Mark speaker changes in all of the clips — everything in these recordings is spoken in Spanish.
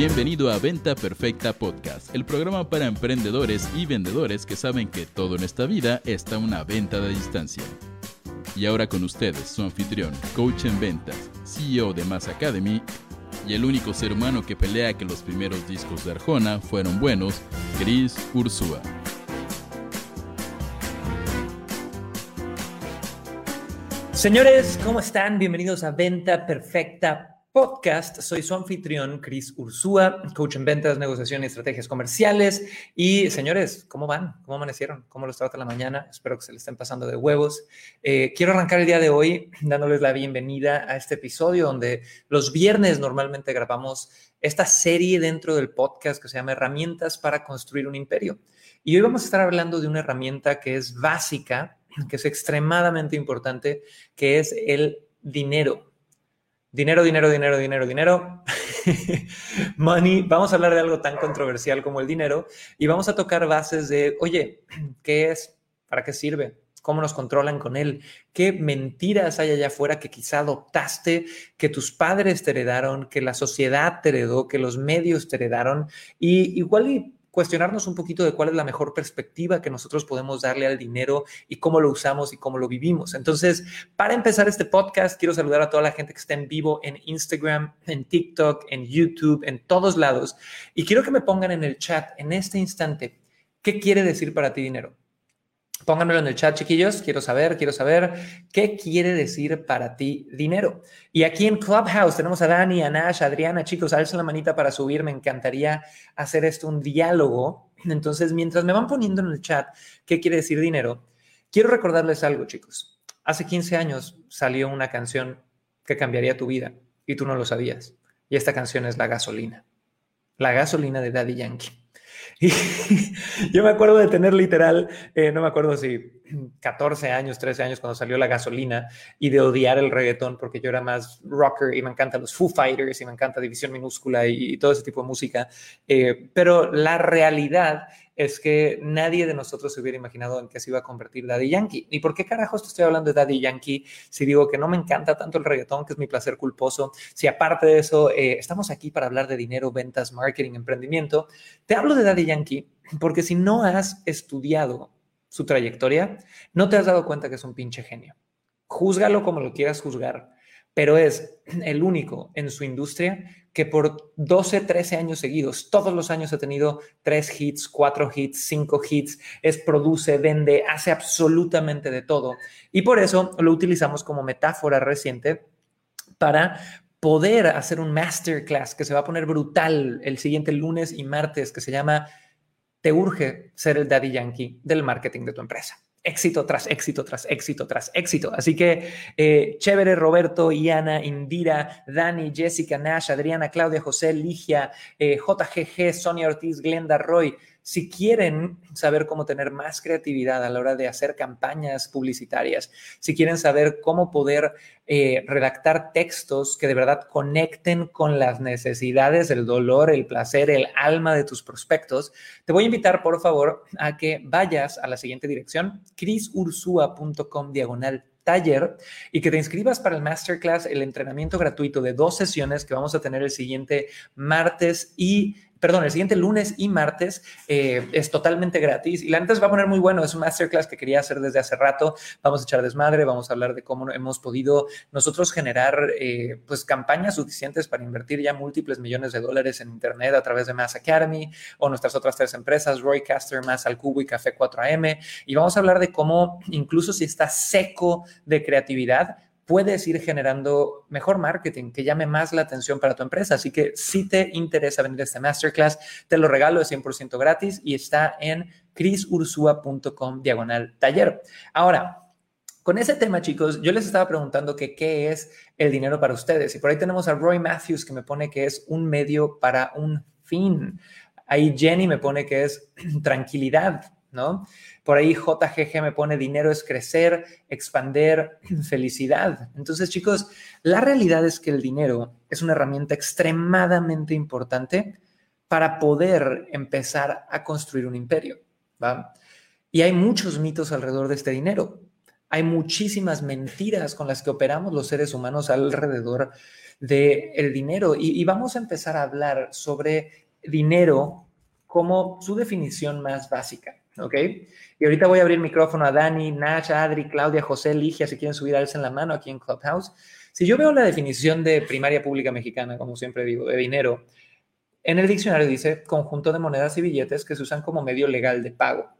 Speaker 1: Bienvenido a Venta Perfecta Podcast, el programa para emprendedores y vendedores que saben que todo en esta vida está una venta de distancia. Y ahora con ustedes, su anfitrión, coach en ventas, CEO de Mass Academy y el único ser humano que pelea que los primeros discos de Arjona fueron buenos, Chris Ursúa.
Speaker 2: Señores, ¿cómo están? Bienvenidos a Venta Perfecta Podcast. Soy su anfitrión, Chris Ursúa, coach en ventas, negociación y estrategias comerciales. Y señores, ¿cómo van? ¿Cómo amanecieron? ¿Cómo los trata la mañana? Espero que se les estén pasando de huevos. Eh, quiero arrancar el día de hoy dándoles la bienvenida a este episodio donde los viernes normalmente grabamos esta serie dentro del podcast que se llama Herramientas para construir un imperio. Y hoy vamos a estar hablando de una herramienta que es básica que es extremadamente importante, que es el dinero. Dinero, dinero, dinero, dinero, dinero. Money. Vamos a hablar de algo tan controversial como el dinero y vamos a tocar bases de, oye, ¿qué es? ¿Para qué sirve? ¿Cómo nos controlan con él? ¿Qué mentiras hay allá afuera que quizá adoptaste, que tus padres te heredaron, que la sociedad te heredó, que los medios te heredaron? Y igual cuestionarnos un poquito de cuál es la mejor perspectiva que nosotros podemos darle al dinero y cómo lo usamos y cómo lo vivimos. Entonces, para empezar este podcast, quiero saludar a toda la gente que está en vivo en Instagram, en TikTok, en YouTube, en todos lados. Y quiero que me pongan en el chat en este instante, ¿qué quiere decir para ti dinero? Pónganmelo en el chat, chiquillos. Quiero saber, quiero saber qué quiere decir para ti dinero. Y aquí en Clubhouse tenemos a Dani, a Nash, a Adriana. Chicos, alza la manita para subir. Me encantaría hacer esto un diálogo. Entonces, mientras me van poniendo en el chat qué quiere decir dinero, quiero recordarles algo, chicos. Hace 15 años salió una canción que cambiaría tu vida y tú no lo sabías. Y esta canción es La Gasolina. La Gasolina de Daddy Yankee. Y yo me acuerdo de tener literal, eh, no me acuerdo si 14 años, 13 años cuando salió la gasolina y de odiar el reggaetón porque yo era más rocker y me encantan los Foo Fighters y me encanta División Minúscula y, todo ese tipo de música. Eh, pero la realidad es que nadie de nosotros se hubiera imaginado en qué se iba a convertir Daddy Yankee. ¿Y por qué carajos te estoy hablando de Daddy Yankee si digo que no me encanta tanto el reggaetón, que es mi placer culposo? Si aparte de eso, eh, estamos aquí para hablar de dinero, ventas, marketing, emprendimiento. Te hablo de Daddy Yankee porque si no has estudiado su trayectoria, no te has dado cuenta que es un pinche genio. Júzgalo como lo quieras juzgar, pero es el único en su industria que por 12, 13 años seguidos, todos los años ha tenido 3 hits, 4 hits, 5 hits, es, produce, vende, hace absolutamente de todo. Y por eso lo utilizamos como metáfora reciente para poder hacer un masterclass que se va a poner brutal el siguiente lunes y martes, que se llama Te urge ser el daddy yankee del marketing de tu empresa éxito tras éxito, tras éxito, tras éxito. Así que eh, chévere, Roberto, Iana, Indira, Dani, Jessica, Nash, Adriana, Claudia, José, Ligia, eh, JGG, Sonia Ortiz, Glenda Roy, si quieren saber cómo tener más creatividad a la hora de hacer campañas publicitarias, si quieren saber cómo poder eh, redactar textos que de verdad conecten con las necesidades, el dolor, el placer, el alma de tus prospectos, te voy a invitar, por favor, a que vayas a la siguiente dirección, crisursua.com diagonal taller y que te inscribas para el masterclass, el entrenamiento gratuito de dos sesiones que vamos a tener el siguiente martes y perdón, el siguiente lunes y martes eh, es totalmente gratis y la neta se va a poner muy bueno. Es un masterclass que quería hacer desde hace rato. Vamos a echar desmadre, vamos a hablar de cómo hemos podido nosotros generar eh, pues campañas suficientes para invertir ya múltiples millones de dólares en Internet a través de Mass Academy o nuestras otras tres empresas, Roycaster, Mass al Cubo y Café 4AM. Y vamos a hablar de cómo incluso si está seco de creatividad, puedes ir generando mejor marketing que llame más la atención para tu empresa. Así que si te interesa venir a este masterclass, te lo regalo, es 100% gratis y está en crisursua.com diagonal taller. Ahora, con ese tema, chicos, yo les estaba preguntando qué es el dinero para ustedes. Y por ahí tenemos a Roy Matthews que me pone que es un medio para un fin. Ahí Jenny me pone que es tranquilidad, ¿no? Por ahí JGG me pone dinero es crecer, expander, felicidad. Entonces, chicos, la realidad es que el dinero es una herramienta extremadamente importante para poder empezar a construir un imperio, ¿va? Y hay muchos mitos alrededor de este dinero. Hay muchísimas mentiras con las que operamos los seres humanos alrededor del el dinero. Y vamos a empezar a hablar sobre dinero como su definición más básica. ¿Ok? Y ahorita voy a abrir micrófono a Dani, Nash, Adri, Claudia, José, Ligia, si quieren subir a en la mano aquí en Clubhouse. Si yo veo la definición de primaria pública mexicana, como siempre digo, de dinero, en el diccionario dice conjunto de monedas y billetes que se usan como medio legal de pago.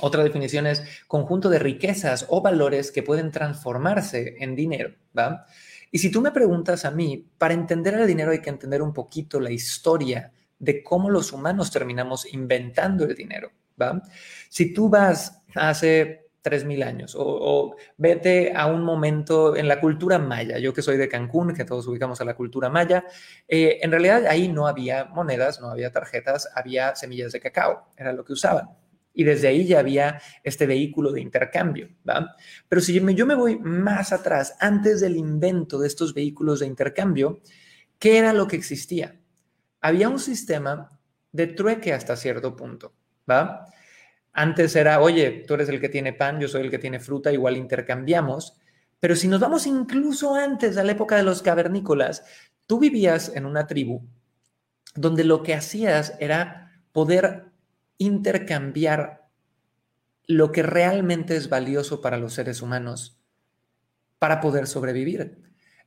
Speaker 2: Otra definición es conjunto de riquezas o valores que pueden transformarse en dinero, ¿va? Y si tú me preguntas a mí, para entender el dinero hay que entender un poquito la historia de cómo los humanos terminamos inventando el dinero, ¿va? Si tú vas hace 3.000 años o, vete a un momento en la cultura maya, yo que soy de Cancún, que todos ubicamos a la cultura maya, eh, en realidad ahí no había monedas, no había tarjetas, había semillas de cacao, era lo que usaban. Y desde ahí ya había este vehículo de intercambio, ¿va? Pero si yo me voy más atrás, antes del invento de estos vehículos de intercambio, ¿qué era lo que existía? Había un sistema de trueque hasta cierto punto, Antes era, oye, tú eres el que tiene pan, yo soy el que tiene fruta, igual intercambiamos. Pero si nos vamos incluso antes a la época de los cavernícolas, tú vivías en una tribu donde lo que hacías era poder intercambiar lo que realmente es valioso para los seres humanos para poder sobrevivir.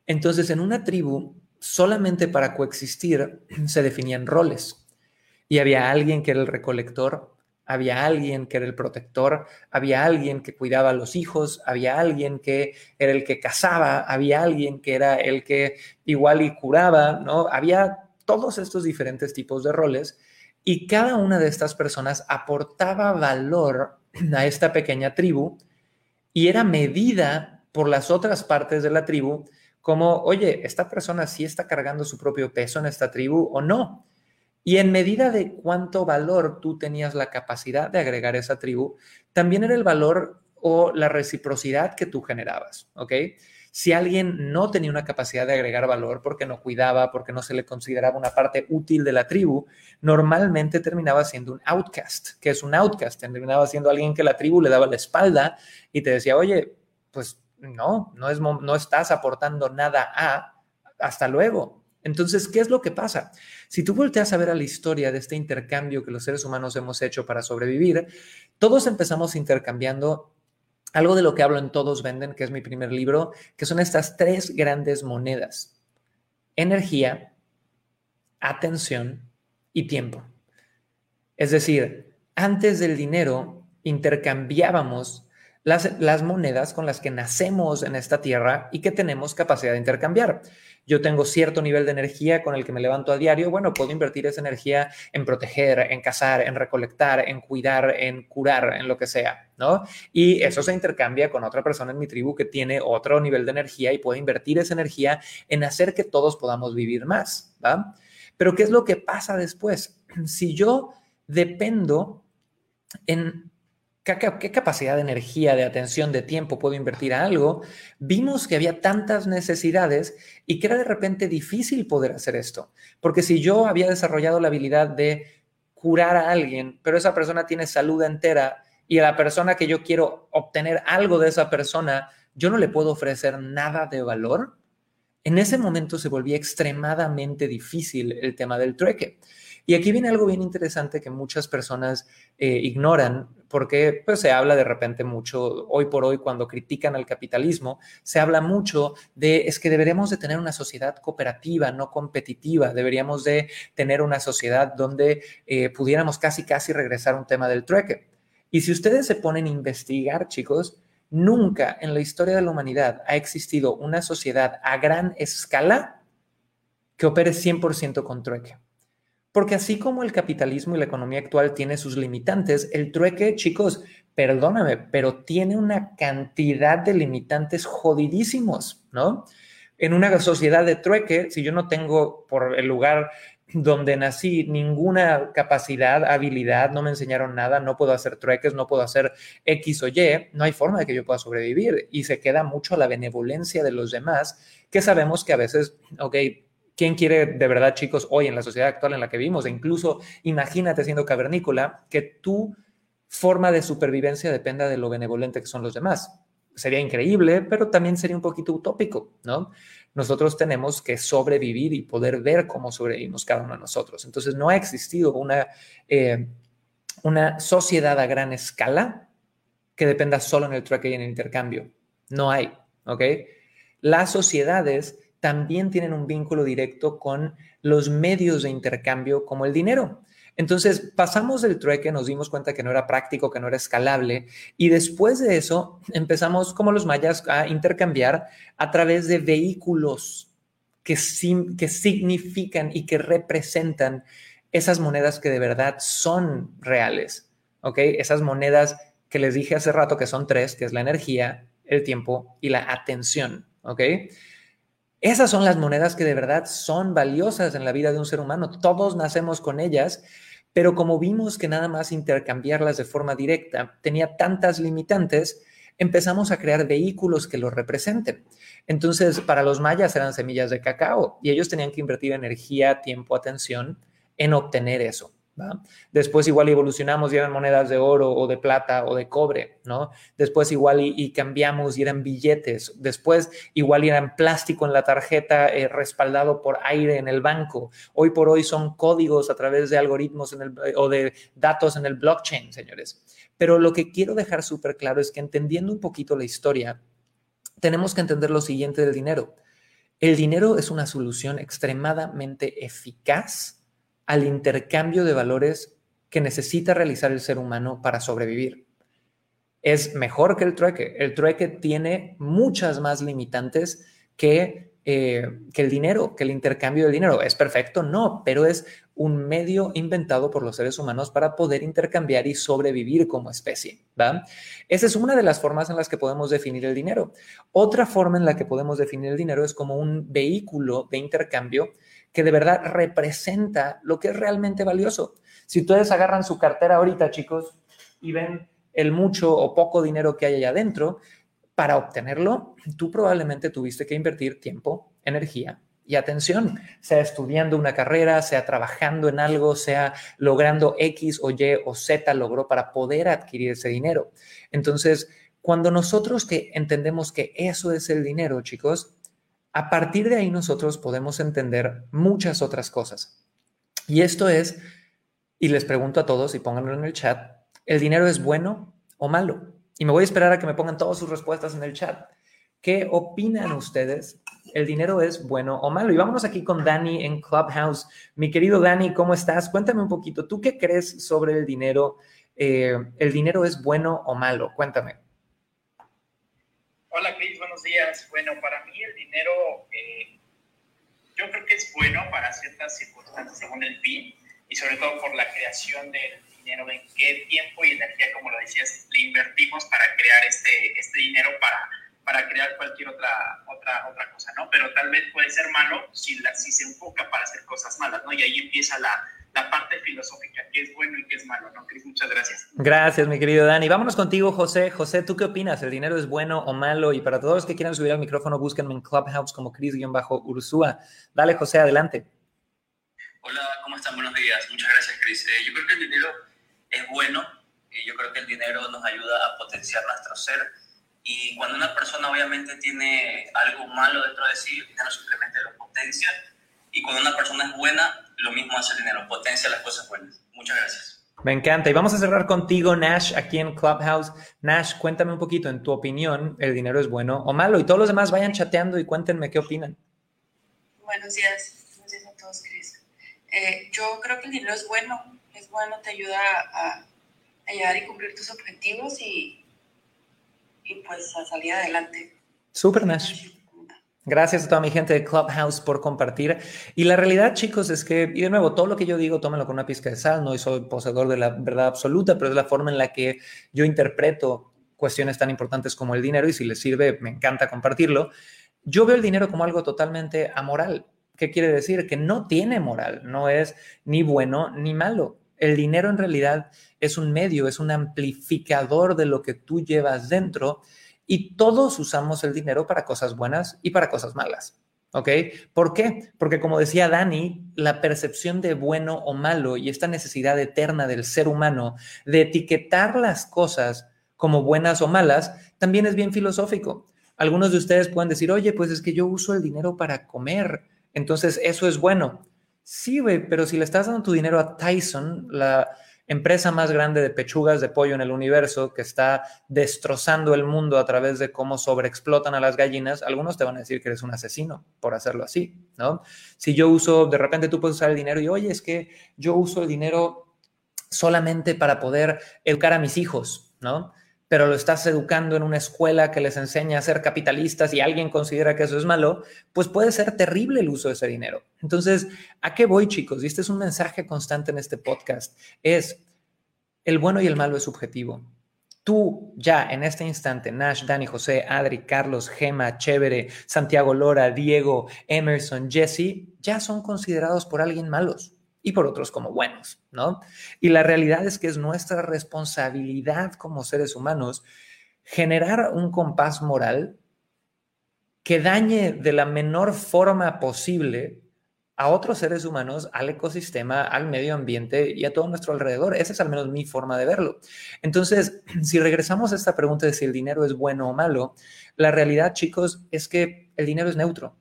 Speaker 2: Entonces, en una tribu, solamente para coexistir se definían roles. Y había alguien que era el recolector, había alguien que era el protector, había alguien que cuidaba a los hijos, había alguien que era el que casaba, había alguien que era el que igual y curaba, ¿no? Había todos estos diferentes tipos de roles y cada una de estas personas aportaba valor a esta pequeña tribu y era medida por las otras partes de la tribu como, oye, esta persona sí está cargando su propio peso en esta tribu o no. Y en medida de cuánto valor tú tenías la capacidad de agregar a esa tribu, también era el valor o la reciprocidad que tú generabas, ¿ok? Si alguien no tenía una capacidad de agregar valor porque no cuidaba, porque no se le consideraba una parte útil de la tribu, normalmente terminaba siendo un outcast. que es un outcast? Terminaba siendo alguien que la tribu le daba la espalda y te decía, oye, pues no, no, no estás aportando nada a, hasta luego, entonces, ¿qué es lo que pasa? Si tú volteas a ver a la historia de este intercambio que los seres humanos hemos hecho para sobrevivir, todos empezamos intercambiando algo de lo que hablo en Todos Venden, que es mi primer libro, que son estas tres grandes monedas. Energía, atención y tiempo. Es decir, antes del dinero intercambiábamos las, las, monedas con las que nacemos en esta tierra y que tenemos capacidad de intercambiar yo tengo cierto nivel de energía con el que me levanto a diario, bueno, puedo invertir esa energía en proteger, en cazar, en recolectar, en cuidar, en curar, en lo que sea, ¿no? Y eso se intercambia con otra persona en mi tribu que tiene otro nivel de energía y puede invertir esa energía en hacer que todos podamos vivir más, ¿va? Pero ¿qué es lo que pasa después? Si yo dependo en ¿Qué, capacidad de energía, de atención, de tiempo puedo invertir a algo? Vimos que había tantas necesidades y que era de repente difícil poder hacer esto. Porque si yo había desarrollado la habilidad de curar a alguien, pero esa persona tiene salud entera y a la persona que yo quiero obtener algo de esa persona, yo no le puedo ofrecer nada de valor, en ese momento se volvía extremadamente difícil el tema del trueque. Y aquí viene algo bien interesante que muchas personas eh, ignoran, porque pues, se habla de repente mucho, hoy por hoy, cuando critican al capitalismo, se habla mucho de, es que deberíamos de tener una sociedad cooperativa, no competitiva, deberíamos de tener una sociedad donde eh, pudiéramos casi, casi regresar a un tema del trueque. Y si ustedes se ponen a investigar, chicos, nunca en la historia de la humanidad ha existido una sociedad a gran escala que opere 100% con trueque. Porque así como el capitalismo y la economía actual tiene sus limitantes, el trueque, chicos, perdóname, pero tiene una cantidad de limitantes jodidísimos, ¿no? En una sociedad de trueque, si yo no tengo por el lugar donde nací ninguna capacidad, habilidad, no me enseñaron nada, no puedo hacer trueques, no puedo hacer X o Y, no hay forma de que yo pueda sobrevivir y se queda mucho la benevolencia de los demás, que sabemos que a veces, ok, ¿Quién quiere de verdad, chicos, hoy en la sociedad actual en la que vivimos? E incluso imagínate siendo cavernícola, que tu forma de supervivencia dependa de lo benevolente que son los demás. sería increíble, pero también sería un poquito utópico, ¿no? Nosotros tenemos que sobrevivir y poder ver cómo sobrevivimos cada uno de nosotros. Entonces, no ha existido una, eh, una sociedad a gran escala que dependa solo en el trueque y en el intercambio. No hay, ¿ok? Las sociedades también tienen un vínculo directo con los medios de intercambio como el dinero. Entonces pasamos del trueque, nos dimos cuenta que no era práctico, que no era escalable y después de eso empezamos como los mayas a intercambiar a través de vehículos que, que significan y que representan esas monedas que de verdad son reales, ¿ok? Esas monedas que les dije hace rato que son tres, que es la energía, el tiempo y la atención, ¿ok? Esas son las monedas que de verdad son valiosas en la vida de un ser humano. Todos nacemos con ellas, pero como vimos que nada más intercambiarlas de forma directa tenía tantas limitantes, empezamos a crear vehículos que lo representen. Entonces, para los mayas eran semillas de cacao y ellos tenían que invertir energía, tiempo, atención en obtener eso. Después igual evolucionamos y eran monedas de oro o de plata o de cobre, ¿no? Después igual y, cambiamos y eran billetes. Después igual eran plástico en la tarjeta eh, respaldado por aire en el banco. Hoy por hoy son códigos a través de algoritmos en el, o de datos en el blockchain, señores. Pero lo que quiero dejar súper claro es que entendiendo un poquito la historia, tenemos que entender lo siguiente del dinero. El dinero es una solución extremadamente eficaz al intercambio de valores que necesita realizar el ser humano para sobrevivir. Es mejor que el trueque. El trueque tiene muchas más limitantes que, eh, que el dinero, que el intercambio del dinero. ¿Es perfecto? No, pero es un medio inventado por los seres humanos para poder intercambiar y sobrevivir como especie. Esa es una de las formas en las que podemos definir el dinero. Otra forma en la que podemos definir el dinero es como un vehículo de intercambio que de verdad representa lo que es realmente valioso. Si ustedes agarran su cartera ahorita, chicos, y ven el mucho o poco dinero que hay allá adentro, para obtenerlo, tú probablemente tuviste que invertir tiempo, energía y atención, sea estudiando una carrera, sea trabajando en algo, sea logrando X o Y o Z logró para poder adquirir ese dinero. Entonces, cuando nosotros que entendemos que eso es el dinero, chicos, a partir de ahí nosotros podemos entender muchas otras cosas. Y esto es, y les pregunto a todos y pónganlo en el chat, ¿el dinero es bueno o malo? Y me voy a esperar a que me pongan todas sus respuestas en el chat. ¿Qué opinan ustedes? ¿El dinero es bueno o malo? Y vámonos aquí con Dani en Clubhouse. Mi querido Dani, ¿cómo estás? Cuéntame un poquito, ¿tú qué crees sobre el dinero? Eh, ¿El dinero es bueno o malo? Cuéntame.
Speaker 3: Hola Cris, buenos días. Bueno, para mí el dinero eh, yo creo que es bueno para ciertas circunstancias según el PIB y sobre todo por la creación del dinero, en qué tiempo y energía, como lo decías, le invertimos para crear este, este dinero para, para crear cualquier otra, otra, otra cosa, ¿no? Pero tal vez puede ser malo si, si se enfoca para hacer cosas malas, ¿no? Y ahí empieza la, la parte filosófica, qué es bueno y qué es malo, ¿no, Cris? Muchas gracias.
Speaker 2: Gracias, mi querido Dani. Vámonos contigo, José. José, ¿tú qué opinas? ¿El dinero es bueno o malo? Y para todos los que quieran subir al micrófono, búsquenme en Clubhouse como Cris-Ursúa. Dale, José, adelante.
Speaker 4: Hola, ¿cómo están? Buenos días. Muchas gracias, Cris. Eh, yo creo que el dinero es bueno. y yo creo que el dinero nos ayuda a potenciar nuestro ser. Y cuando una persona obviamente tiene algo malo dentro de sí, el dinero simplemente lo potencia. Y cuando una persona es buena, lo mismo hace el dinero, potencia las cosas buenas. Muchas gracias.
Speaker 2: Me encanta. Y vamos a cerrar contigo, Nash, aquí en Clubhouse. Nash, cuéntame un poquito, en tu opinión, ¿el dinero es bueno o malo? Y todos los demás vayan chateando y cuéntenme qué opinan.
Speaker 5: Buenos días. Buenos días a todos, Chris. Eh, yo creo que el dinero es bueno. Es bueno, te ayuda a, a llegar y cumplir tus objetivos y, y pues a salir adelante.
Speaker 2: Súper, Nash. Gracias a toda mi gente de Clubhouse por compartir. Y la realidad, chicos, es que, y de nuevo, todo lo que yo digo, tómenlo con una pizca de sal, no soy poseedor de la verdad absoluta, pero es la forma en la que yo interpreto cuestiones tan importantes como el dinero y si les sirve, me encanta compartirlo. Yo veo el dinero como algo totalmente amoral. ¿Qué quiere decir? Que no tiene moral, no es ni bueno ni malo. El dinero en realidad es un medio, es un amplificador de lo que tú llevas dentro y todos usamos el dinero para cosas buenas y para cosas malas. ¿Ok? ¿Por qué? Porque como decía Dani, la percepción de bueno o malo y esta necesidad eterna del ser humano de etiquetar las cosas como buenas o malas, también es bien filosófico. Algunos de ustedes pueden decir, oye, pues es que yo uso el dinero para comer, entonces eso es bueno. Sí, güey, pero si le estás dando tu dinero a Tyson, la empresa más grande de pechugas de pollo en el universo, que está destrozando el mundo a través de cómo sobreexplotan a las gallinas, algunos te van a decir que eres un asesino por hacerlo así, ¿no? Si yo uso, de repente tú puedes usar el dinero y, oye, es que yo uso el dinero solamente para poder educar a mis hijos, ¿no? Pero lo estás educando en una escuela que les enseña a ser capitalistas y alguien considera que eso es malo, pues puede ser terrible el uso de ese dinero. Entonces, ¿a qué voy, chicos? Y este es un mensaje constante en este podcast. Es, el bueno y el malo es subjetivo. Tú ya en este instante, Nash, Dani, José, Adri, Carlos, Gema, Chévere, Santiago Lora, Diego, Emerson, Jesse, ya son considerados por alguien malos y por otros como buenos, ¿no? Y la realidad es que es nuestra responsabilidad como seres humanos generar un compás moral que dañe de la menor forma posible a otros seres humanos, al ecosistema, al medio ambiente y a todo nuestro alrededor. Esa es al menos mi forma de verlo. Entonces, si regresamos a esta pregunta de si el dinero es bueno o malo, la realidad, chicos, es que el dinero es neutro.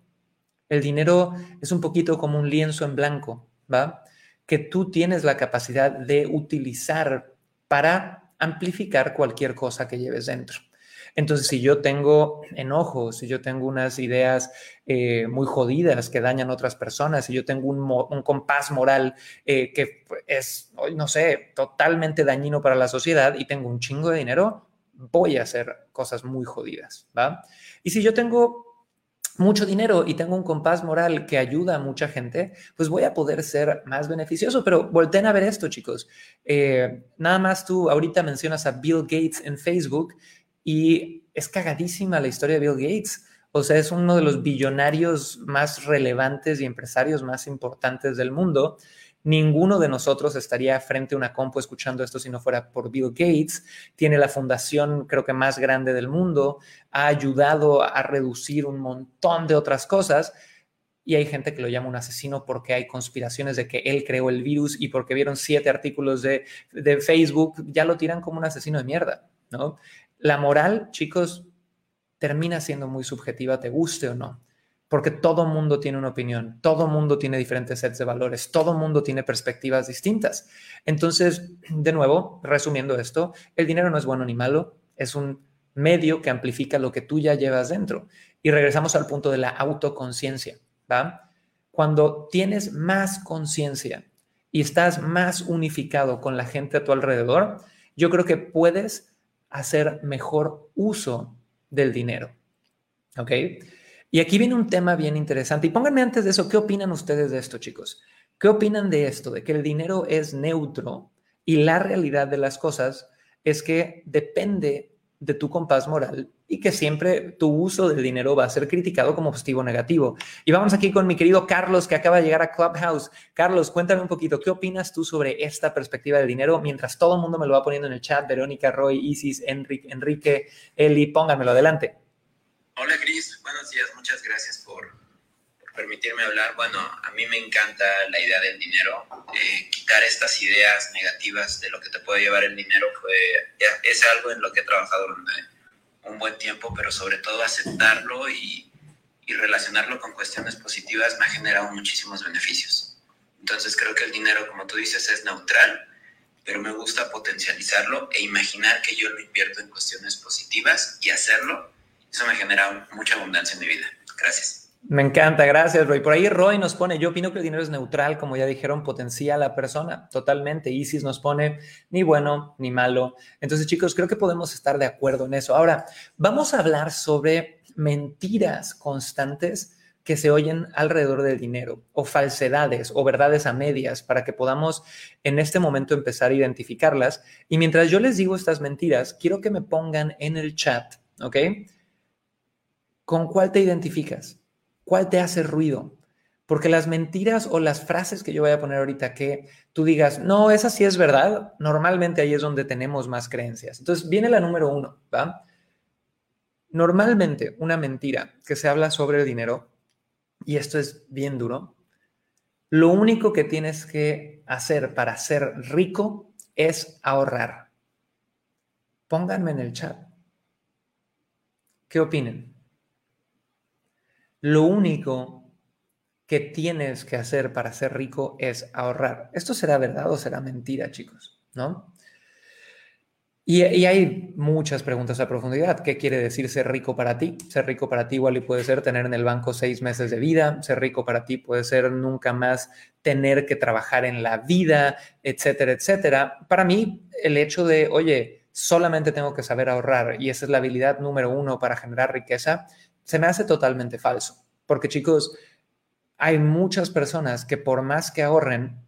Speaker 2: El dinero es un poquito como un lienzo en blanco, ¿va? Que tú tienes la capacidad de utilizar para amplificar cualquier cosa que lleves dentro. Entonces, si yo tengo enojos, si yo tengo unas ideas eh, muy jodidas que dañan a otras personas, si yo tengo un, compás moral eh, que es, no sé, totalmente dañino para la sociedad y tengo un chingo de dinero, voy a hacer cosas muy jodidas, ¿va? Y si yo tengo mucho dinero y tengo un compás moral que ayuda a mucha gente, pues voy a poder ser más beneficioso. Pero volten a ver esto, chicos. Eh, nada más tú ahorita mencionas a Bill Gates en Facebook y es cagadísima la historia de Bill Gates. O sea, es uno de los billonarios más relevantes y empresarios más importantes del mundo. Ninguno de nosotros estaría frente a una compu escuchando esto si no fuera por Bill Gates. Tiene la fundación, creo que más grande del mundo. Ha ayudado a reducir un montón de otras cosas. Y hay gente que lo llama un asesino porque hay conspiraciones de que él creó el virus y porque vieron siete artículos de, de Facebook, ya lo tiran como un asesino de mierda, ¿no? La moral, chicos, termina siendo muy subjetiva, te guste o no porque todo mundo tiene una opinión, todo mundo tiene diferentes sets de valores, todo mundo tiene perspectivas distintas. Entonces, de nuevo, resumiendo esto, el dinero no es bueno ni malo, es un medio que amplifica lo que tú ya llevas dentro. Y regresamos al punto de la autoconciencia, ¿va? Cuando tienes más conciencia y estás más unificado con la gente a tu alrededor, yo creo que puedes hacer mejor uso del dinero. ¿Ok? Y aquí viene un tema bien interesante. Y pónganme antes de eso, ¿qué opinan ustedes de esto, chicos? ¿Qué opinan de esto? De que el dinero es neutro y la realidad de las cosas es que depende de tu compás moral y que siempre tu uso del dinero va a ser criticado como positivo o negativo. Y vamos aquí con mi querido Carlos, que acaba de llegar a Clubhouse. Carlos, cuéntame un poquito, ¿qué opinas tú sobre esta perspectiva del dinero? Mientras todo el mundo me lo va poniendo en el chat, Verónica, Roy, Isis, Enrique, Enrique Eli, pónganmelo adelante.
Speaker 6: Hola, Cris. Buenos días. Muchas gracias por, permitirme hablar. Bueno, a mí me encanta la idea del dinero. Eh, quitar estas ideas negativas de lo que te puede llevar el dinero fue, es algo en lo que he trabajado durante un buen tiempo, pero sobre todo aceptarlo y, y relacionarlo con cuestiones positivas me ha generado muchísimos beneficios. Entonces creo que el dinero, como tú dices, es neutral, pero me gusta potencializarlo e imaginar que yo lo invierto en cuestiones positivas y hacerlo eso me genera mucha abundancia en mi vida. Gracias.
Speaker 2: Me encanta, gracias Roy. Por ahí Roy nos pone, yo opino que el dinero es neutral, como ya dijeron, potencia a la persona, totalmente. Isis nos pone ni bueno ni malo. Entonces chicos, creo que podemos estar de acuerdo en eso. Ahora, vamos a hablar sobre mentiras constantes que se oyen alrededor del dinero o falsedades o verdades a medias para que podamos en este momento empezar a identificarlas. Y mientras yo les digo estas mentiras, quiero que me pongan en el chat, ¿ok? ¿Con cuál te identificas? ¿Cuál te hace ruido? Porque las mentiras o las frases que yo voy a poner ahorita que tú digas, no, esa sí es verdad, normalmente ahí es donde tenemos más creencias. Entonces viene la número uno, ¿va? Normalmente una mentira que se habla sobre el dinero, y esto es bien duro, lo único que tienes que hacer para ser rico es ahorrar. Pónganme en el chat. ¿Qué opinen? Lo único que tienes que hacer para ser rico es ahorrar. ¿Esto será verdad o será mentira, chicos? ¿No? Y, hay muchas preguntas a profundidad. ¿Qué quiere decir ser rico para ti? Ser rico para ti igual y puede ser tener en el banco seis meses de vida. Ser rico para ti puede ser nunca más tener que trabajar en la vida, etcétera, etcétera. Para mí, el hecho de, oye, solamente tengo que saber ahorrar y esa es la habilidad número uno para generar riqueza, se me hace totalmente falso. Porque chicos, hay muchas personas que por más que ahorren,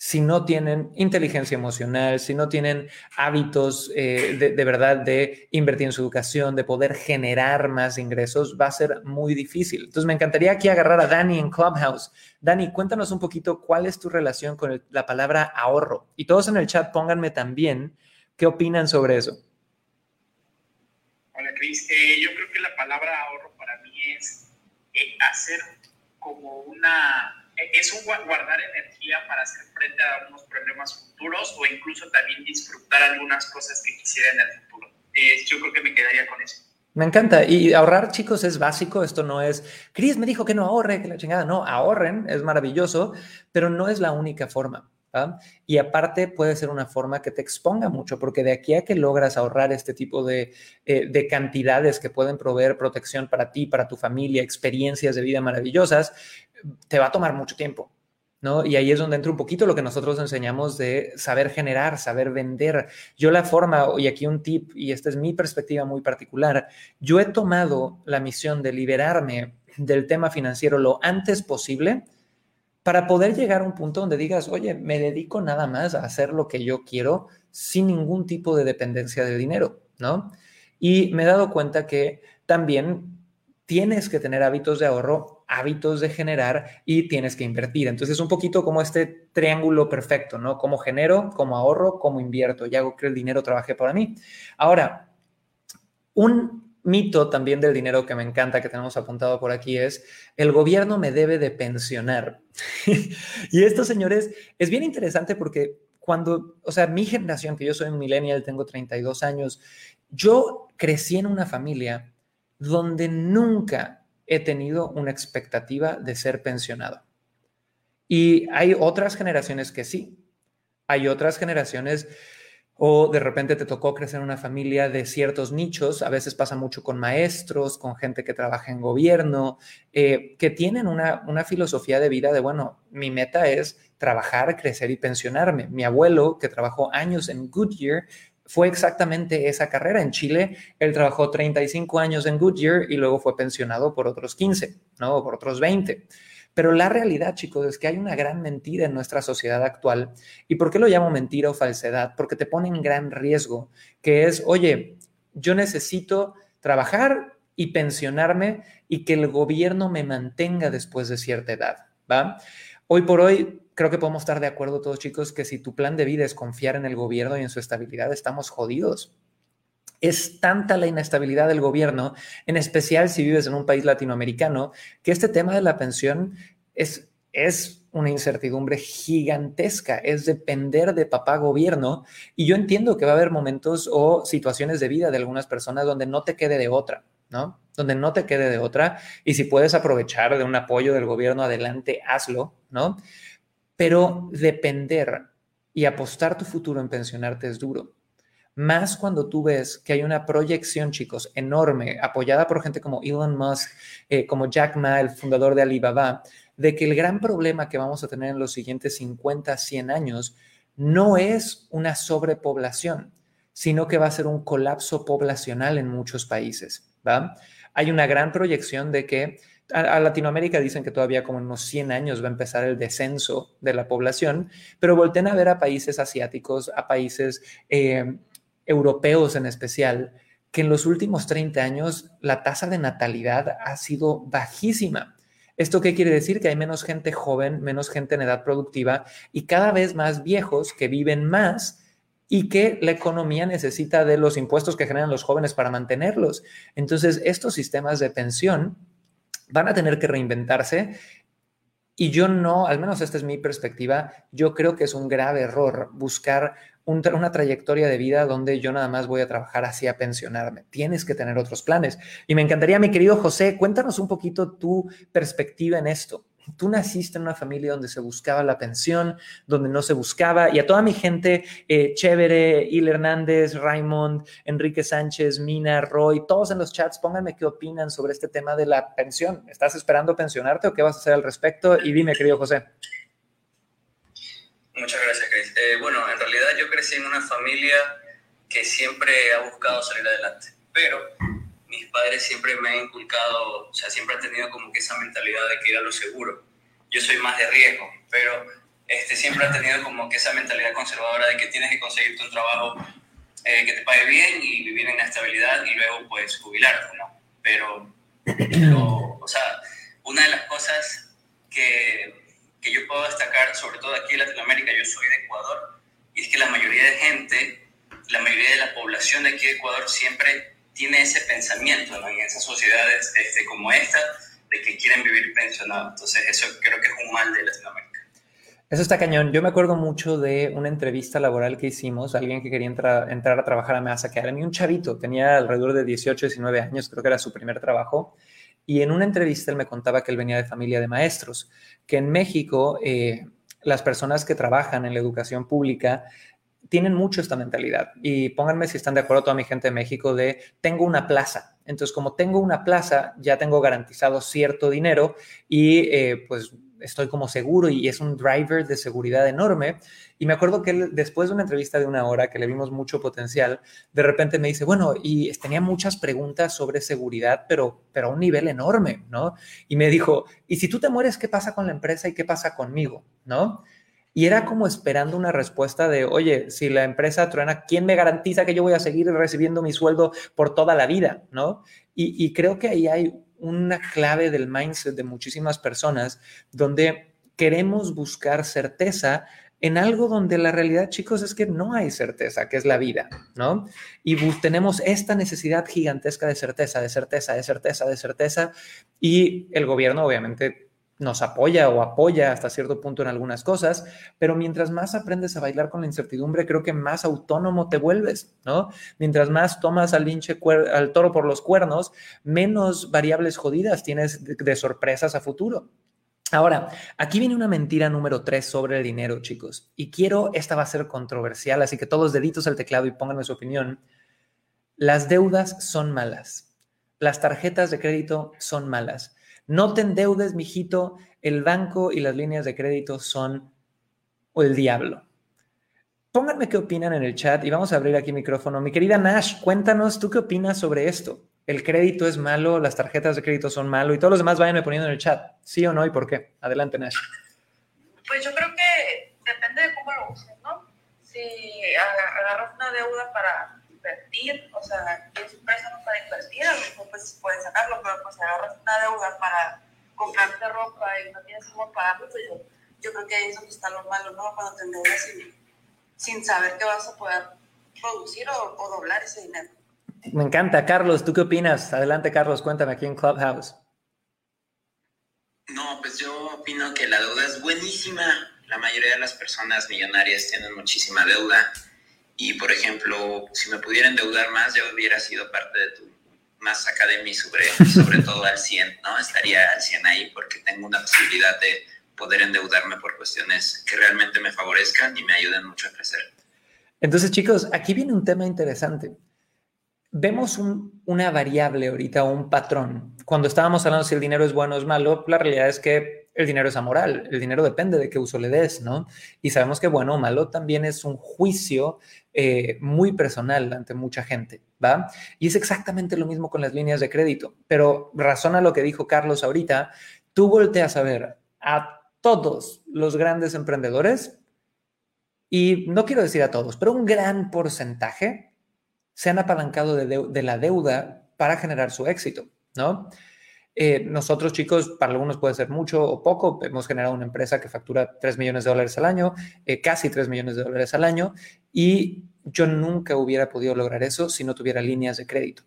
Speaker 2: si no tienen inteligencia emocional, si no tienen hábitos eh, de, verdad de invertir en su educación, de poder generar más ingresos, va a ser muy difícil. Entonces, me encantaría aquí agarrar a Dani en Clubhouse. Dani, cuéntanos un poquito cuál es tu relación con la palabra ahorro. Y todos en el chat pónganme también qué opinan sobre eso.
Speaker 3: Hola, Cris. Eh, yo creo que la palabra ahorro para mí es eh, hacer como una es un guardar energía para hacer frente a algunos problemas futuros o incluso también disfrutar algunas cosas que quisiera en el futuro. Eh, yo creo que me quedaría con eso.
Speaker 2: Me encanta. Y ahorrar, chicos, es básico. Esto no es, Cris me dijo que no ahorre, que la chingada. No, ahorren, es maravilloso, pero no es la única forma. Y aparte puede ser una forma que te exponga mucho, porque de aquí a que logras ahorrar este tipo de, eh, de cantidades que pueden proveer protección para ti, para tu familia, experiencias de vida maravillosas, te va a tomar mucho tiempo. ¿No? Y ahí es donde entra un poquito lo que nosotros enseñamos de saber generar, saber vender. Yo la forma, y aquí un tip, y esta es mi perspectiva muy particular, yo he tomado la misión de liberarme del tema financiero lo antes posible para poder llegar a un punto donde digas, oye, me dedico nada más a hacer lo que yo quiero sin ningún tipo de dependencia del dinero, ¿no? Y me he dado cuenta que también tienes que tener hábitos de ahorro hábitos de generar y tienes que invertir. Entonces es un poquito como este triángulo perfecto, ¿no? Como genero, como ahorro, como invierto y hago que el dinero trabaje para mí. Ahora, un mito también del dinero que me encanta que tenemos apuntado por aquí es el gobierno me debe de pensionar. y esto, señores, es bien interesante porque cuando, o sea, mi generación, que yo soy un millennial, tengo 32 años, yo crecí en una familia donde nunca he tenido una expectativa de ser pensionado. Y hay otras generaciones que sí. Hay otras generaciones o de repente te tocó crecer en una familia de ciertos nichos, a veces pasa mucho con maestros, con gente que trabaja en gobierno, eh, que tienen una, una filosofía de vida de, bueno, mi meta es trabajar, crecer y pensionarme. Mi abuelo, que trabajó años en Goodyear, fue exactamente esa carrera. En Chile, él trabajó 35 años en Goodyear y luego fue pensionado por otros 15, ¿no? Por otros 20. Pero la realidad, chicos, es que hay una gran mentira en nuestra sociedad actual. ¿Y por qué lo llamo mentira o falsedad? Porque te pone en gran riesgo, que es, oye, yo necesito trabajar y pensionarme y que el gobierno me mantenga después de cierta edad, ¿va? Hoy por hoy creo que podemos estar de acuerdo todos chicos que si tu plan de vida es confiar en el gobierno y en su estabilidad, estamos jodidos. Es tanta la inestabilidad del gobierno, en especial si vives en un país latinoamericano, que este tema de la pensión es, es una incertidumbre gigantesca, es depender de papá gobierno. Y yo entiendo que va a haber momentos o situaciones de vida de algunas personas donde no te quede de otra, ¿no? Donde no te quede de otra. Y si puedes aprovechar de un apoyo del gobierno, adelante, hazlo, ¿no? Pero depender y apostar tu futuro en pensionarte es duro. Más cuando tú ves que hay una proyección, chicos, enorme, apoyada por gente como Elon Musk, eh, como Jack Ma, el fundador de Alibaba, de que el gran problema que vamos a tener en los siguientes 50, 100 años no es una sobrepoblación, sino que va a ser un colapso poblacional en muchos países. ¿va? Hay una gran proyección de que a, Latinoamérica dicen que todavía como en unos 100 años va a empezar el descenso de la población, pero volten a ver a países asiáticos, a países eh, europeos en especial, que en los últimos 30 años la tasa de natalidad ha sido bajísima. ¿Esto qué quiere decir? Que hay menos gente joven, menos gente en edad productiva y cada vez más viejos que viven más y que la economía necesita de los impuestos que generan los jóvenes para mantenerlos. Entonces, estos sistemas de pensión van a tener que reinventarse y yo no, al menos esta es mi perspectiva, yo creo que es un grave error buscar una trayectoria de vida donde yo nada más voy a trabajar hacia pensionarme. Tienes que tener otros planes. Y me encantaría, mi querido José, cuéntanos un poquito tu perspectiva en esto. Tú naciste en una familia donde se buscaba la pensión, donde no se buscaba, y a toda mi gente, eh, chévere, Il Hernández, Raymond, Enrique Sánchez, Mina, Roy, todos en los chats, pónganme qué opinan sobre este tema de la pensión. ¿Estás esperando pensionarte o qué vas a hacer al respecto? Y dime, querido José.
Speaker 4: Muchas gracias, Cris. Eh, bueno, en realidad yo crecí en una familia que siempre ha buscado salir adelante, pero mis padres siempre me han inculcado, o sea, siempre han tenido como que esa mentalidad de que ir a lo seguro. Yo soy más de riesgo, pero este, siempre han tenido como que esa mentalidad conservadora de que tienes que conseguirte un trabajo eh, que te pague bien y vivir en la estabilidad y luego pues jubilarte, ¿no? Pero, o sea, una de las cosas que, que yo puedo destacar, sobre todo aquí en Latinoamérica, yo soy de Ecuador, y es que la mayoría de gente, la mayoría de la población de aquí de Ecuador siempre tiene ese pensamiento en esas sociedades este, como esta, de que quieren vivir pensionados. Entonces, eso creo que es un mal de Latinoamérica.
Speaker 2: Eso está cañón. Yo me acuerdo mucho de una entrevista laboral que hicimos, alguien que quería entrar, entrar a trabajar a Mesa Academy, un chavito, tenía alrededor de 18, 19 años, creo que era su primer trabajo, y en una entrevista él me contaba que él venía de familia de maestros, que en México eh, las personas que trabajan en la educación pública tienen mucho esta mentalidad. Y pónganme si están de acuerdo toda mi gente de México de tengo una plaza. Entonces, como tengo una plaza, ya tengo garantizado cierto dinero y eh, pues estoy como seguro y es un driver de seguridad enorme. Y me acuerdo que después de una entrevista de una hora que le vimos mucho potencial, de repente me dice, bueno, y tenía muchas preguntas sobre seguridad, pero, pero a un nivel enorme, ¿no? Y me dijo, ¿y si tú te mueres, qué pasa con la empresa y qué pasa conmigo? ¿No? Y era como esperando una respuesta de, oye, si la empresa truena, ¿quién me garantiza que yo voy a seguir recibiendo mi sueldo por toda la vida? ¿No? Y, creo que ahí hay una clave del mindset de muchísimas personas donde queremos buscar certeza en algo donde la realidad, chicos, es que no hay certeza, que es la vida, ¿no? Y tenemos esta necesidad gigantesca de certeza, de certeza, de certeza, de certeza, y el gobierno obviamente nos apoya o apoya hasta cierto punto en algunas cosas, pero mientras más aprendes a bailar con la incertidumbre, creo que más autónomo te vuelves, ¿no? Mientras más tomas al al toro por los cuernos, menos variables jodidas tienes de, sorpresas a futuro. Ahora, aquí viene una mentira número tres sobre el dinero, chicos, y quiero, esta va a ser controversial, así que todos deditos al teclado y pónganme su opinión. Las deudas son malas. Las tarjetas de crédito son malas no te endeudes, mijito, el banco y las líneas de crédito son el diablo. Pónganme qué opinan en el chat y vamos a abrir aquí micrófono. Mi querida Nash, cuéntanos, ¿tú qué opinas sobre esto? ¿El crédito es malo, las tarjetas de crédito son malo y todos los demás váyanme poniendo en el chat, sí o no y por qué? Adelante, Nash.
Speaker 5: Pues yo creo que depende de cómo lo uses, ¿no? Si agarras una deuda para invertir, o sea, tienes un préstamo para invertir, a lo mejor pues puedes sacarlo, pero pues agarras una deuda para comprarte ropa y no tienes cómo pagarlo, pues yo, yo creo que ahí es donde está lo malo, ¿no? Cuando te endeudas sin, sin saber que vas a poder producir o, o doblar ese dinero.
Speaker 2: Me encanta. Carlos, ¿tú qué opinas? Adelante, Carlos, cuéntame aquí en Clubhouse.
Speaker 6: No, pues yo opino que la deuda es buenísima. La mayoría de las personas millonarias tienen muchísima deuda y, por ejemplo, si me pudiera endeudar más, yo hubiera sido parte de tu más Academy sobre, sobre todo al 100, ¿no? Estaría al 100 ahí porque tengo una posibilidad de poder endeudarme por cuestiones que realmente me favorezcan y me ayuden mucho a crecer.
Speaker 2: Entonces, chicos, aquí viene un tema interesante. Vemos una variable ahorita, un patrón. Cuando estábamos hablando si el dinero es bueno o es malo, la realidad es que el dinero es amoral, el dinero depende de qué uso le des, ¿no? Y sabemos que bueno o malo también es un juicio eh, muy personal ante mucha gente, ¿va? Y es exactamente lo mismo con las líneas de crédito, pero razona lo que dijo Carlos ahorita, tú volteas a ver a todos los grandes emprendedores, y no quiero decir a todos, pero un gran porcentaje se han apalancado de, de la deuda para generar su éxito, ¿no? Eh, nosotros, chicos, para algunos puede ser mucho o poco. Hemos generado una empresa que factura 3 millones de dólares al año, eh, casi 3 millones de dólares al año, y yo nunca hubiera podido lograr eso si no tuviera líneas de crédito.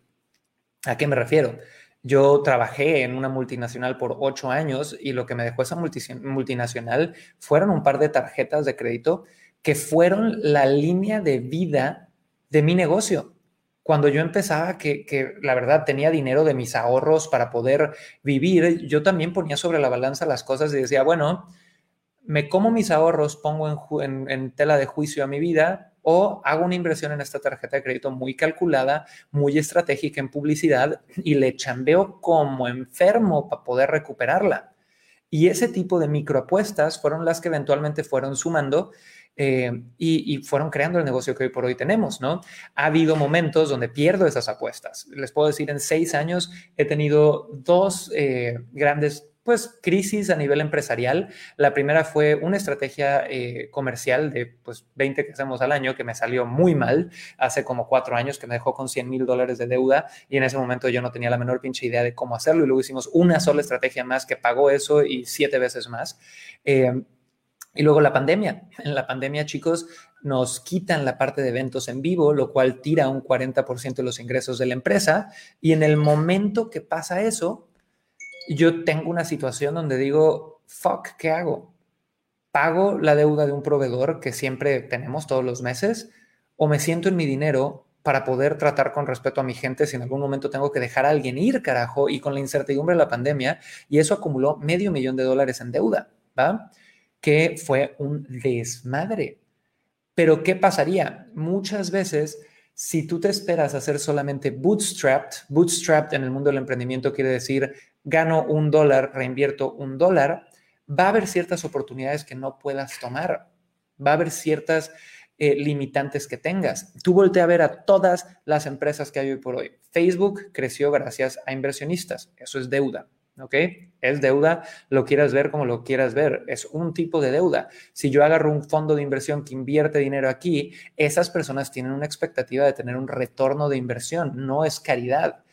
Speaker 2: ¿A qué me refiero? Yo trabajé en una multinacional por ocho años y lo que me dejó esa multinacional fueron un par de tarjetas de crédito que fueron la línea de vida de mi negocio. Cuando yo empezaba, que, que, la verdad tenía dinero de mis ahorros para poder vivir, yo también ponía sobre la balanza las cosas y decía, bueno, me como mis ahorros, pongo en, en, tela de juicio a mi vida o hago una inversión en esta tarjeta de crédito muy calculada, muy estratégica en publicidad y le chambeo como enfermo para poder recuperarla. Y ese tipo de microapuestas fueron las que eventualmente fueron sumando eh, y, y, fueron creando el negocio que hoy por hoy tenemos, ¿no? Ha habido momentos donde pierdo esas apuestas. Les puedo decir, en seis años he tenido dos eh, grandes pues crisis a nivel empresarial. La primera fue una estrategia eh, comercial de pues 20 que hacemos al año que me salió muy mal hace como cuatro años que me dejó con 100 mil dólares de deuda y en ese momento yo no tenía la menor pinche idea de cómo hacerlo y luego hicimos una sola estrategia más que pagó eso y siete veces más. Eh, y luego la pandemia. En la pandemia, chicos, nos quitan la parte de eventos en vivo, lo cual tira un 40% de los ingresos de la empresa. Y en el momento que pasa eso, yo tengo una situación donde digo, fuck, ¿qué hago? ¿Pago la deuda de un proveedor que siempre tenemos todos los meses? ¿O me siento en mi dinero para poder tratar con respeto a mi gente si en algún momento tengo que dejar a alguien ir, carajo? Y con la incertidumbre de la pandemia, y eso acumuló medio millón de dólares en deuda, ¿va? Que fue un desmadre. Pero ¿qué pasaría? Muchas veces si tú te esperas a ser solamente bootstrapped, bootstrapped en el mundo del emprendimiento quiere decir gano un dólar, reinvierto un dólar, va a haber ciertas oportunidades que no puedas tomar, va a haber ciertas eh, limitantes que tengas. Tú voltea a ver a todas las empresas que hay hoy por hoy. Facebook creció gracias a inversionistas, eso es deuda. ¿Ok? Es deuda, lo quieras ver como lo quieras ver, es un tipo de deuda. Si yo agarro un fondo de inversión que invierte dinero aquí, esas personas tienen una expectativa de tener un retorno de inversión, no es caridad.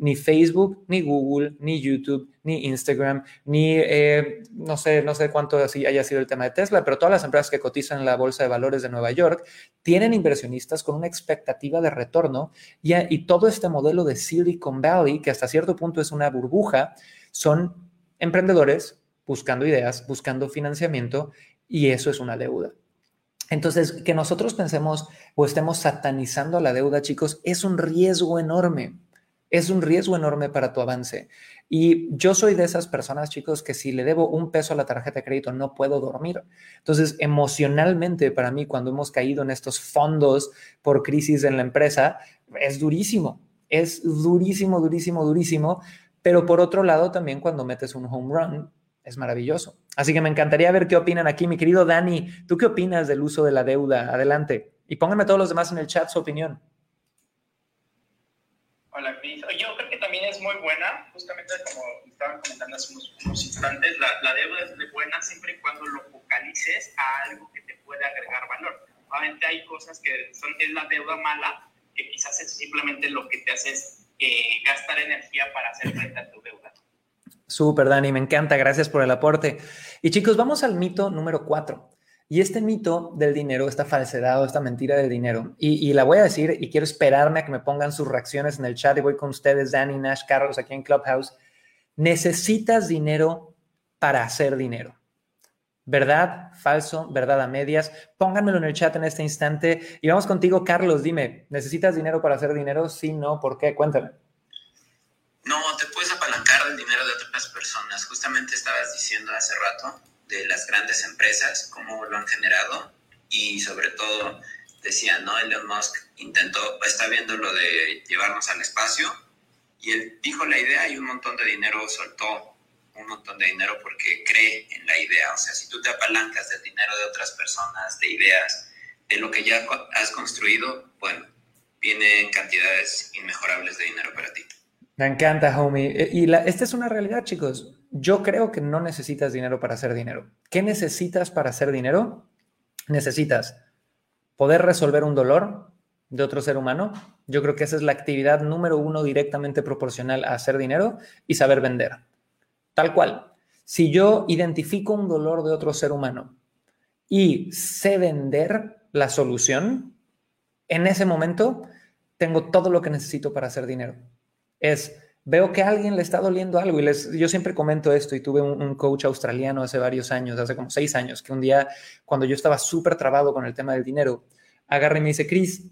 Speaker 2: Ni Facebook, ni Google, ni YouTube, ni Instagram, ni eh, no sé, no sé cuánto así haya sido el tema de Tesla, pero todas las empresas que cotizan en la bolsa de valores de Nueva York tienen inversionistas con una expectativa de retorno y, y todo este modelo de Silicon Valley, que hasta cierto punto es una burbuja, son emprendedores buscando ideas, buscando financiamiento y eso es una deuda. Entonces, que nosotros pensemos o estemos satanizando la deuda, chicos, es un riesgo enorme. Es un riesgo enorme para tu avance. Y yo soy de esas personas, chicos, que si le debo un peso a la tarjeta de crédito no puedo dormir. Entonces, emocionalmente, para mí, cuando hemos caído en estos fondos por crisis en la empresa, es durísimo. Es durísimo, durísimo, durísimo, pero por otro lado, también cuando metes un home run, es maravilloso. Así que me encantaría ver qué opinan aquí. Mi querido Dani, ¿tú qué opinas del uso de la deuda? Adelante. Y pónganme todos los demás en el chat su opinión.
Speaker 3: Hola, Cris. Yo creo que también es muy buena, justamente como estaban comentando hace unos, instantes, la, deuda es buena siempre y cuando lo focalices a algo que te puede agregar valor. Obviamente hay cosas que son, es la deuda mala, que quizás es simplemente lo que te hace gastar energía para hacer frente a tu deuda.
Speaker 2: Súper, Dani, me encanta. Gracias por el aporte. Y chicos, vamos al mito número cuatro. Y este mito del dinero, esta falsedad o esta mentira del dinero, y, la voy a decir y quiero esperarme a que me pongan sus reacciones en el chat y voy con ustedes, Dani, Nash, Carlos, aquí en Clubhouse. Necesitas dinero para hacer dinero. ¿Verdad? Falso, verdad a medias. Pónganmelo en el chat en este instante. Y vamos contigo, Carlos. Dime, ¿necesitas dinero para hacer dinero? Sí, no, ¿por qué? Cuéntame.
Speaker 6: No, te puedes apalancar el dinero de otras personas. Justamente estabas diciendo hace rato de las grandes empresas, cómo lo han generado. Y sobre todo, decía, ¿no? Elon Musk intentó, está viendo lo de llevarnos al espacio. Y él dijo la idea y un montón de dinero soltó un montón de dinero porque cree en la idea. O sea, si tú te apalancas del dinero de otras personas, de ideas, de lo que ya has construido, bueno, vienen cantidades inmejorables de dinero para ti.
Speaker 2: Me encanta, homie. E, y la, esta es una realidad, chicos. Yo creo que no necesitas dinero para hacer dinero. ¿Qué necesitas para hacer dinero? Necesitas poder resolver un dolor de otro ser humano. Yo creo que esa es la actividad número uno directamente proporcional a hacer dinero y saber vender. Tal cual. Si yo identifico un dolor de otro ser humano y sé vender la solución, en ese momento tengo todo lo que necesito para hacer dinero. Es veo que a alguien le está doliendo algo y les, yo siempre comento esto y tuve un, coach australiano hace varios años, hace como seis años, que un día cuando yo estaba súper trabado con el tema del dinero, agarré y me dice, Chris,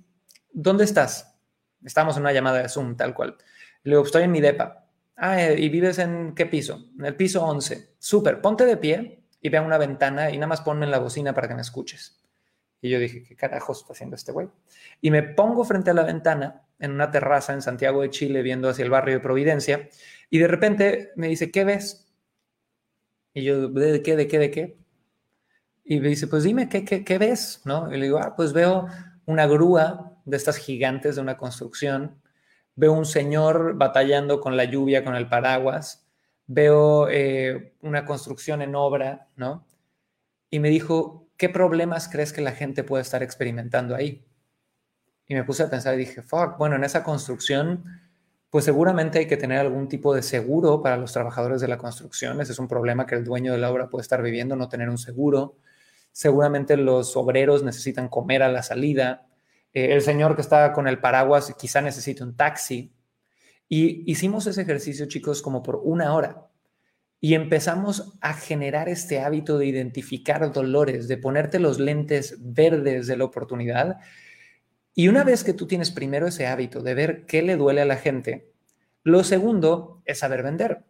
Speaker 2: ¿dónde estás? Estamos en una llamada de Zoom, tal cual. Le digo, estoy en mi depa. Ah, eh, ¿y vives en qué piso? En el piso 11. Súper, ponte de pie y ve a una ventana y nada más ponme en la bocina para que me escuches. Y yo dije, ¿qué carajos está haciendo este güey? Y me pongo frente a la ventana en una terraza en Santiago de Chile viendo hacia el barrio de Providencia y de repente me dice, ¿qué ves? Y yo, ¿de qué, de qué, de qué? Y me dice, pues dime, ¿qué, qué, qué ves? ¿No? Y le digo, ah, pues veo una grúa de estas gigantes de una construcción, veo un señor batallando con la lluvia, con el paraguas, veo eh, una construcción en obra, ¿no? Y me dijo, ¿qué problemas crees que la gente puede estar experimentando ahí? Y me puse a pensar y dije, fuck, bueno, en esa construcción, pues seguramente hay que tener algún tipo de seguro para los trabajadores de la construcción. Ese es un problema que el dueño de la obra puede estar viviendo, no tener un seguro. Seguramente los obreros necesitan comer a la salida. Eh, el señor que está con el paraguas quizá necesite un taxi. Y hicimos ese ejercicio, chicos, como por una hora. Y empezamos a generar este hábito de identificar dolores, de ponerte los lentes verdes de la oportunidad y una vez que tú tienes primero ese hábito de ver qué le duele a la gente, lo segundo es saber vender.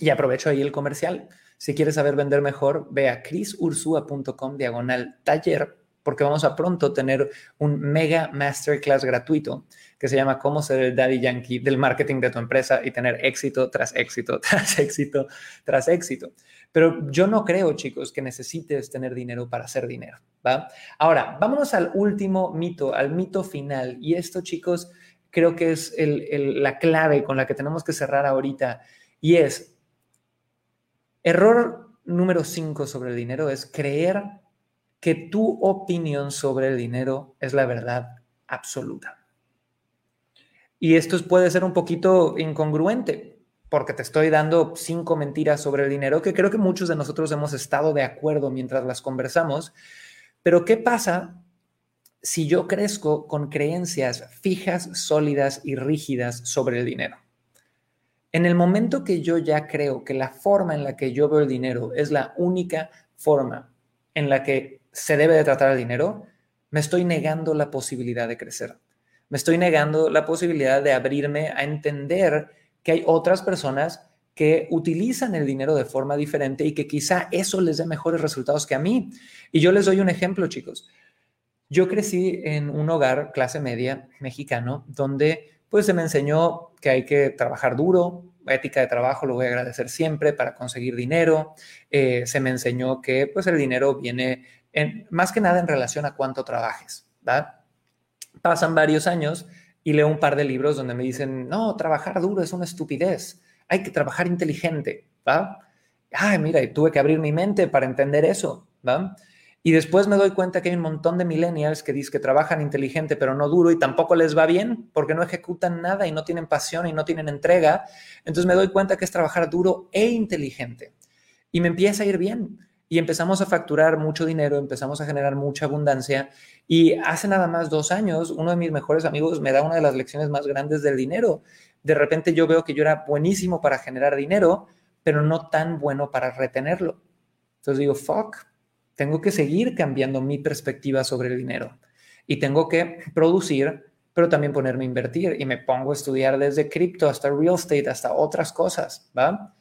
Speaker 2: Y aprovecho ahí el comercial. Si quieres saber vender mejor, ve a chrisursua.com diagonal taller, porque vamos a pronto tener un mega masterclass gratuito que se llama Cómo ser el daddy yankee del marketing de tu empresa y tener éxito tras éxito, tras éxito, tras éxito. Pero yo no creo, chicos, que necesites tener dinero para hacer dinero, ¿va? Ahora, vámonos al último mito, al mito final. Y esto, chicos, creo que es la clave con la que tenemos que cerrar ahorita. Y es, error número cinco sobre el dinero es creer que tu opinión sobre el dinero es la verdad absoluta. Y esto puede ser un poquito incongruente, porque te estoy dando cinco mentiras sobre el dinero que creo que muchos de nosotros hemos estado de acuerdo mientras las conversamos. Pero ¿qué pasa si yo crezco con creencias fijas, sólidas y rígidas sobre el dinero? En el momento que yo ya creo que la forma en la que yo veo el dinero es la única forma en la que se debe de tratar el dinero, me estoy negando la posibilidad de crecer. Me estoy negando la posibilidad de abrirme a entender que hay otras personas que utilizan el dinero de forma diferente y que quizá eso les dé mejores resultados que a mí. Y yo les doy un ejemplo, chicos. Yo crecí en un hogar clase media mexicano donde pues se me enseñó que hay que trabajar duro, ética de trabajo lo voy a agradecer siempre para conseguir dinero. Eh, se me enseñó que pues el dinero viene en, más que nada en relación a cuánto trabajes, ¿verdad? Pasan varios años y leo un par de libros donde me dicen, no, trabajar duro es una estupidez, hay que trabajar inteligente, ¿va? Ay, mira, tuve que abrir mi mente para entender eso, ¿va? Y después me doy cuenta que hay un montón de millennials que dicen que trabajan inteligente pero no duro y tampoco les va bien porque no ejecutan nada y no tienen pasión y no tienen entrega. Entonces me doy cuenta que es trabajar duro e inteligente. Y me empieza a ir bien y empezamos a facturar mucho dinero, empezamos a generar mucha abundancia y hace nada más dos años uno de mis mejores amigos me da una de las lecciones más grandes del dinero. De repente yo veo que yo era buenísimo para generar dinero, pero no tan bueno para retenerlo. Entonces digo, fuck, tengo que seguir cambiando mi perspectiva sobre el dinero y tengo que producir, pero también ponerme a invertir y me pongo a estudiar desde cripto hasta real estate, hasta otras cosas, ¿va?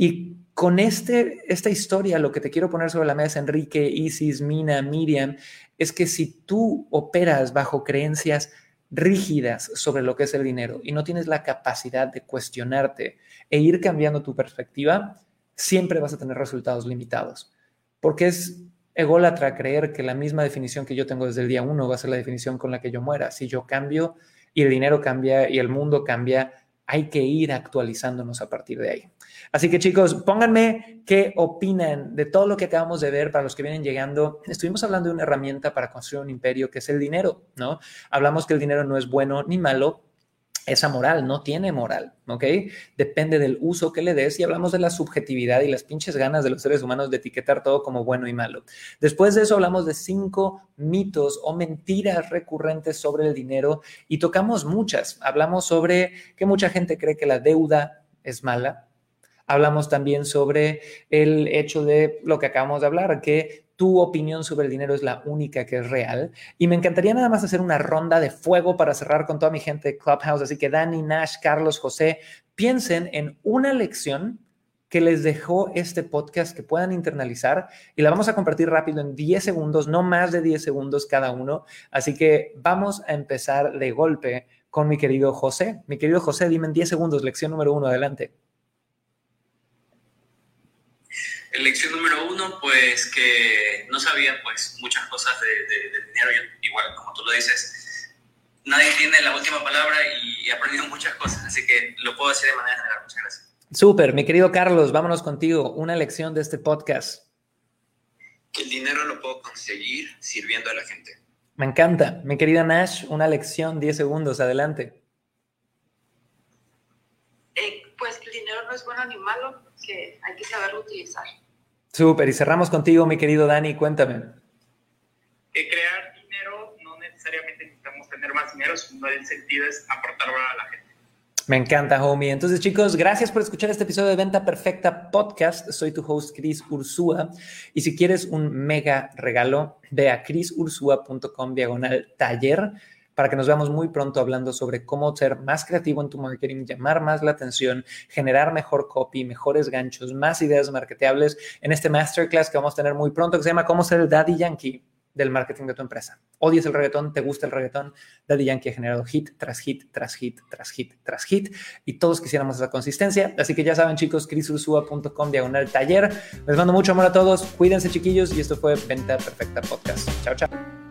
Speaker 2: Y con este, esta historia, lo que te quiero poner sobre la mesa, Enrique, Isis, Mina, Miriam, es que si tú operas bajo creencias rígidas sobre lo que es el dinero y no tienes la capacidad de cuestionarte e ir cambiando tu perspectiva, siempre vas a tener resultados limitados. Porque es ególatra creer que la misma definición que yo tengo desde el día uno va a ser la definición con la que yo muera. Si yo cambio y el dinero cambia y el mundo cambia, hay que ir actualizándonos a partir de ahí. Así que chicos, pónganme qué opinan de todo lo que acabamos de ver para los que vienen llegando. Estuvimos hablando de una herramienta para construir un imperio que es el dinero, ¿no? Hablamos que el dinero no es bueno ni malo, esa moral, no tiene moral, ¿ok? Depende del uso que le des y hablamos de la subjetividad y las pinches ganas de los seres humanos de etiquetar todo como bueno y malo. Después de eso hablamos de cinco mitos o mentiras recurrentes sobre el dinero y tocamos muchas. Hablamos sobre que mucha gente cree que la deuda es mala. Hablamos también sobre el hecho de lo que acabamos de hablar, que tu opinión sobre el dinero es la única que es real. Y me encantaría nada más hacer una ronda de fuego para cerrar con toda mi gente Clubhouse. Así que Dani, Nash, Carlos, José, piensen en una lección que les dejó este podcast que puedan internalizar y la vamos a compartir rápido en 10 segundos, no más de 10 segundos cada uno. Así que vamos a empezar de golpe con mi querido José. Mi querido José, dime en 10 segundos, lección número uno, adelante.
Speaker 4: Lección número uno, pues que no sabía pues muchas cosas de, dinero, igual como tú lo dices, nadie tiene la última palabra y he aprendido muchas cosas, así que lo puedo decir de manera general. Muchas gracias.
Speaker 2: Súper, mi querido Carlos, vámonos contigo. Una lección de este podcast.
Speaker 6: Que el dinero lo puedo conseguir sirviendo a la gente.
Speaker 2: Me encanta. Mi querida Nash, una lección, 10 segundos, adelante.
Speaker 5: Eh, pues el dinero no es bueno ni malo, que hay que saberlo utilizar.
Speaker 2: Súper, y cerramos contigo, mi querido Dani, cuéntame.
Speaker 3: Que crear dinero no necesariamente necesitamos tener más dinero, sino el sentido es aportar a la gente.
Speaker 2: Me encanta, homie. Entonces, chicos, gracias por escuchar este episodio de Venta Perfecta Podcast. Soy tu host, Chris Ursúa. Y si quieres un mega regalo, ve a chrisursua.com diagonal taller para que nos veamos muy pronto hablando sobre cómo ser más creativo en tu marketing, llamar más la atención, generar mejor copy, mejores ganchos, más ideas marketeables en este masterclass que vamos a tener muy pronto que se llama Cómo ser el Daddy Yankee del marketing de tu empresa. Odias el reggaetón, te gusta el reggaetón, Daddy Yankee ha generado hit tras hit, tras hit, tras hit, tras hit, y todos quisiéramos esa consistencia. Así que ya saben, chicos, chrisursua.com diagonal taller. Les mando mucho amor a todos, cuídense, chiquillos, y esto fue Venta Perfecta Podcast. Chao, chao.